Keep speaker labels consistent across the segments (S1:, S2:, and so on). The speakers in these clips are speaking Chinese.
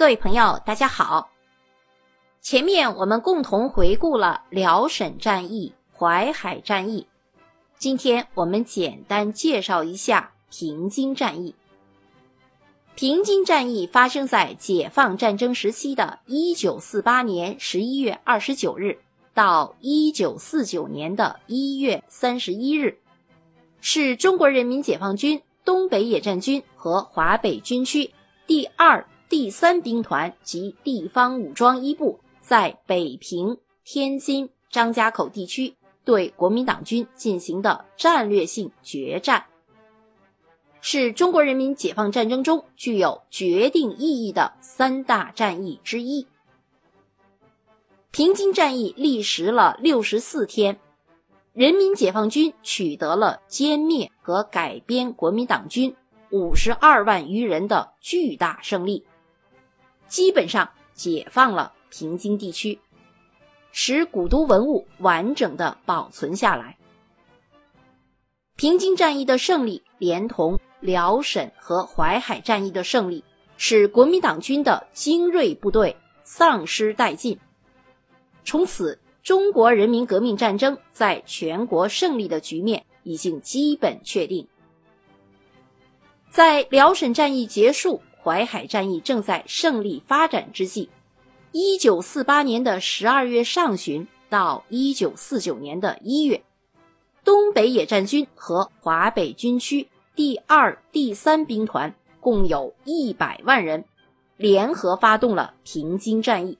S1: 各位朋友，大家好。前面我们共同回顾了辽沈战役、淮海战役，今天我们简单介绍一下平津战役。平津战役发生在解放战争时期的1948年11月29日到1949年的1月31日，是中国人民解放军东北野战军和华北军区第二、第三兵团及地方武装一部在北平、天津、张家口地区对国民党军进行的战略性决战。是中国人民解放战争中具有决定意义的三大战役之一。平津战役历时了六十四天，人民解放军取得了歼灭和改编国民党军五十二万余人的巨大胜利，基本上解放了平津地区，使古都文物完整的保存下来。平津战役的胜利，连同辽沈和淮海战役的胜利，使国民党军的精锐部队丧失殆尽。从此，中国人民革命战争在全国胜利的局面已经基本确定。在辽沈战役结束、淮海战役正在胜利发展之际，一九四八年的十二月上旬到一九四九年的一月，东北野战军和华北军区。第二、第三兵团共有一百万人，联合发动了平津战役。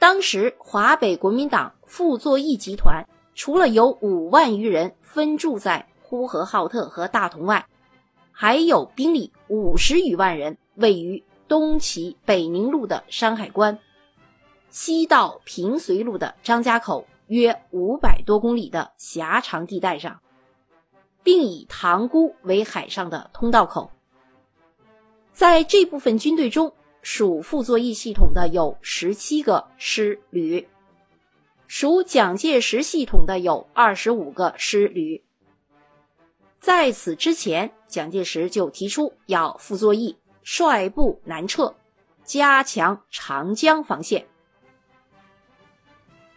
S1: 当时，华北国民党傅作义集团除了有五万余人分驻在呼和浩特和大同外，还有兵力五十余万人位于东起北宁路的山海关，西到平绥路的张家口约五百多公里的狭长地带上。并以塘沽为海上的通道口。在这部分军队中，属傅作义系统的有十七个师旅，属蒋介石系统的有二十五个师旅。在此之前，蒋介石就提出要傅作义率部南撤，加强长江防线。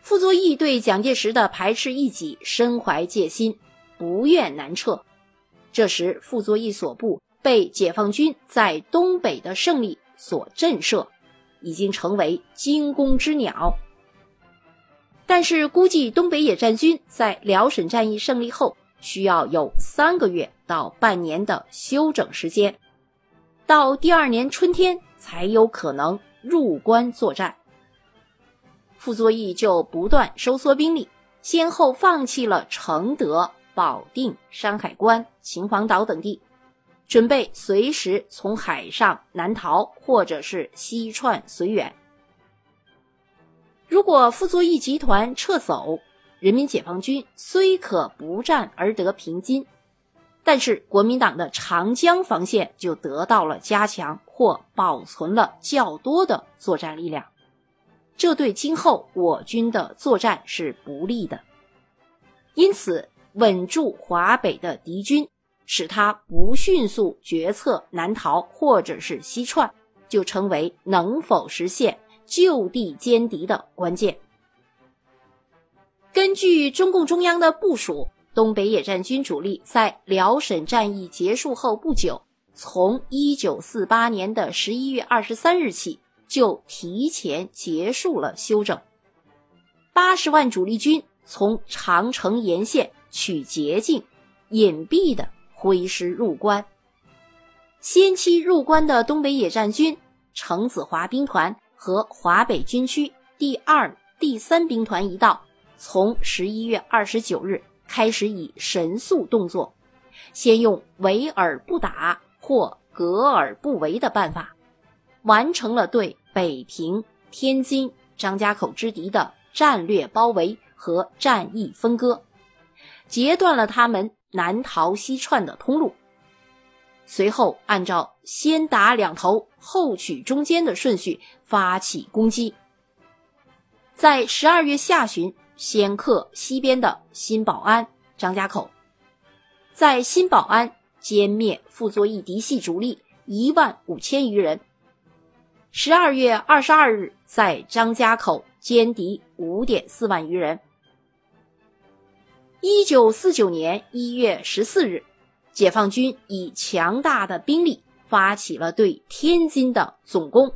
S1: 傅作义对蒋介石的排斥异己深怀戒心。不愿南撤，这时傅作义所部被解放军在东北的胜利所震慑，已经成为惊弓之鸟。但是估计东北野战军在辽沈战役胜利后，需要有三个月到半年的休整时间，到第二年春天才有可能入关作战。傅作义就不断收缩兵力，先后放弃了承德。保定、山海关、秦皇岛等地，准备随时从海上南逃，或者是西窜绥远。如果傅作义集团撤走，人民解放军虽可不战而得平津，但是国民党的长江防线就得到了加强或保存了较多的作战力量，这对今后我军的作战是不利的。因此。稳住华北的敌军，使他不迅速决策南逃或者是西窜，就成为能否实现就地歼敌的关键。根据中共中央的部署，东北野战军主力在辽沈战役结束后不久，从一九四八年的十一月二十三日起，就提前结束了休整。八十万主力军从长城沿线。取捷径，隐蔽的挥师入关。先期入关的东北野战军程子华兵团和华北军区第二、第三兵团一道，从十一月二十九日开始以神速动作，先用围而不打或隔而不围的办法，完成了对北平、天津、张家口之敌的战略包围和战役分割。截断了他们南逃西窜的通路。随后，按照先打两头，后取中间的顺序发起攻击。在十二月下旬，先克西边的新保安、张家口，在新保安歼灭傅作义嫡系主力一万五千余人，十二月二十二日在张家口歼敌五点四万余人。一九四九年一月十四日，解放军以强大的兵力发起了对天津的总攻。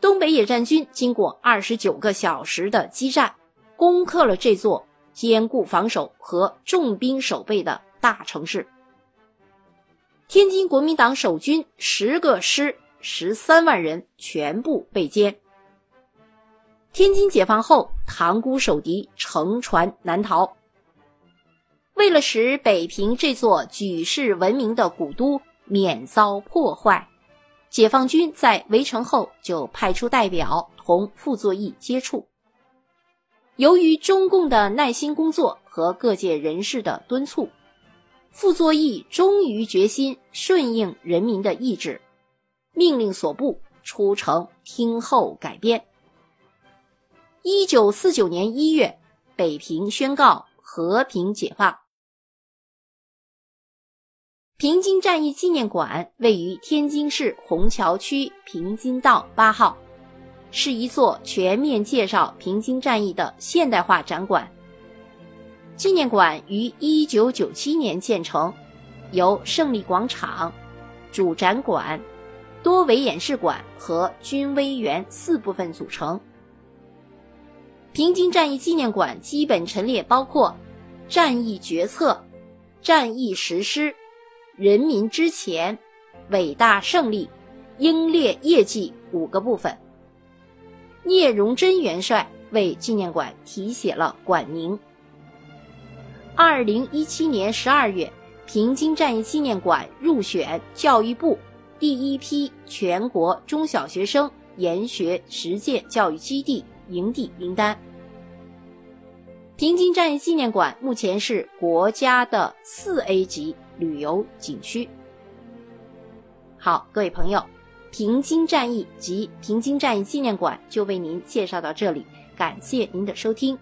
S1: 东北野战军经过二十九个小时的激战，攻克了这座坚固防守和重兵守备的大城市。天津国民党守军十个师十三万人全部被歼。天津解放后，塘沽守敌乘船南逃。为了使北平这座举世闻名的古都免遭破坏。解放军在围城后就派出代表同傅作义接触。由于中共的耐心工作和各界人士的敦促，傅作义终于决心顺应人民的意志，命令所部出城听候改编。一九四九年一月，北平宣告和平解放。平津战役纪念馆位于天津市虹桥区平津道八号，是一座全面介绍平津战役的现代化展馆。纪念馆于一九九七年建成，由胜利广场、主展馆、多维演示馆和军威园四部分组成。平津战役纪念馆基本陈列包括战役决策、战役实施。人民之前，伟大胜利，英烈业绩五个部分。聂荣臻元帅为纪念馆题写了馆名。二零一七年十二月，平津战役纪念馆入选教育部第一批全国中小学生研学实践教育基地营地名单。平津战役纪念馆目前是国家的四 A 级。旅游景区。好，各位朋友，平津战役及平津战役纪念馆就为您介绍到这里，感谢您的收听。